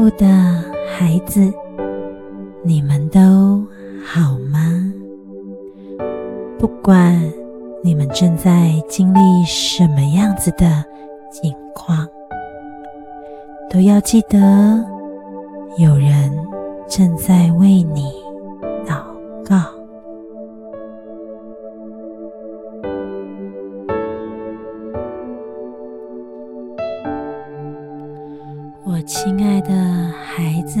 我的孩子，你们都好吗？不管你们正在经历什么样子的境况，都要记得有人正在为你祷告。我亲爱的孩子，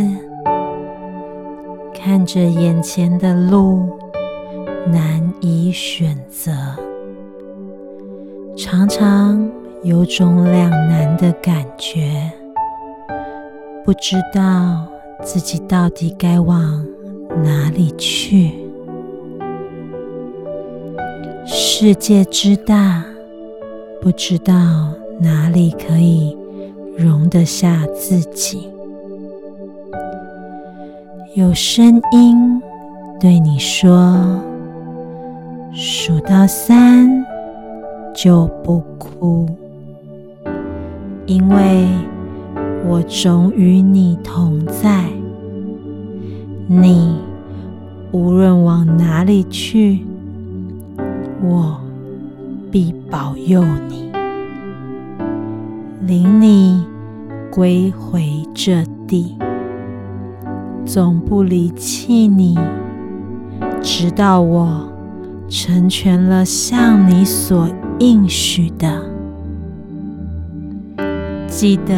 看着眼前的路，难以选择，常常有种两难的感觉，不知道自己到底该往哪里去。世界之大，不知道哪里可以。容得下自己，有声音对你说：“数到三就不哭，因为我总与你同在。你无论往哪里去，我必保佑你。”领你归回这地，总不离弃你，直到我成全了向你所应许的。记得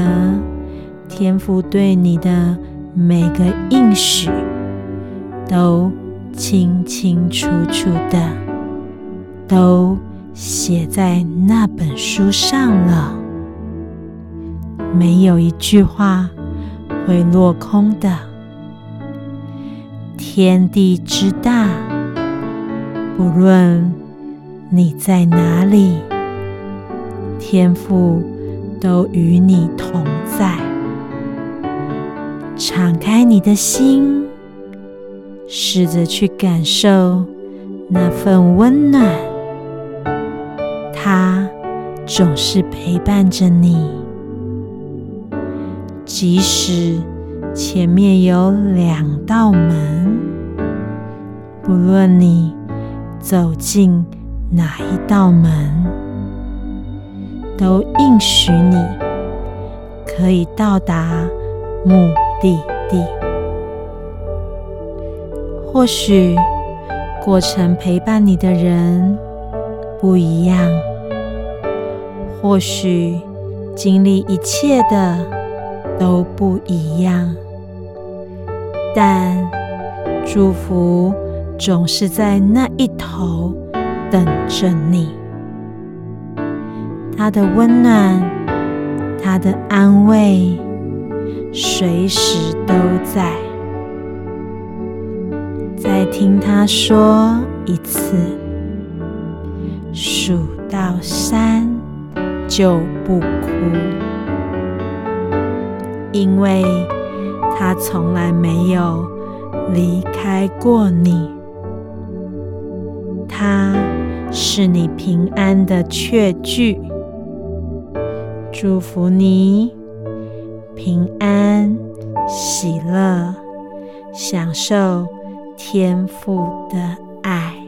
天父对你的每个应许，都清清楚楚的，都写在那本书上了。没有一句话会落空的。天地之大，不论你在哪里，天父都与你同在。敞开你的心，试着去感受那份温暖，它总是陪伴着你。即使前面有两道门，不论你走进哪一道门，都应许你可以到达目的地。或许过程陪伴你的人不一样，或许经历一切的。都不一样，但祝福总是在那一头等着你。他的温暖，他的安慰，随时都在。再听他说一次，数到三就不哭。因为他从来没有离开过你，他是你平安的确据。祝福你平安喜乐，享受天父的爱。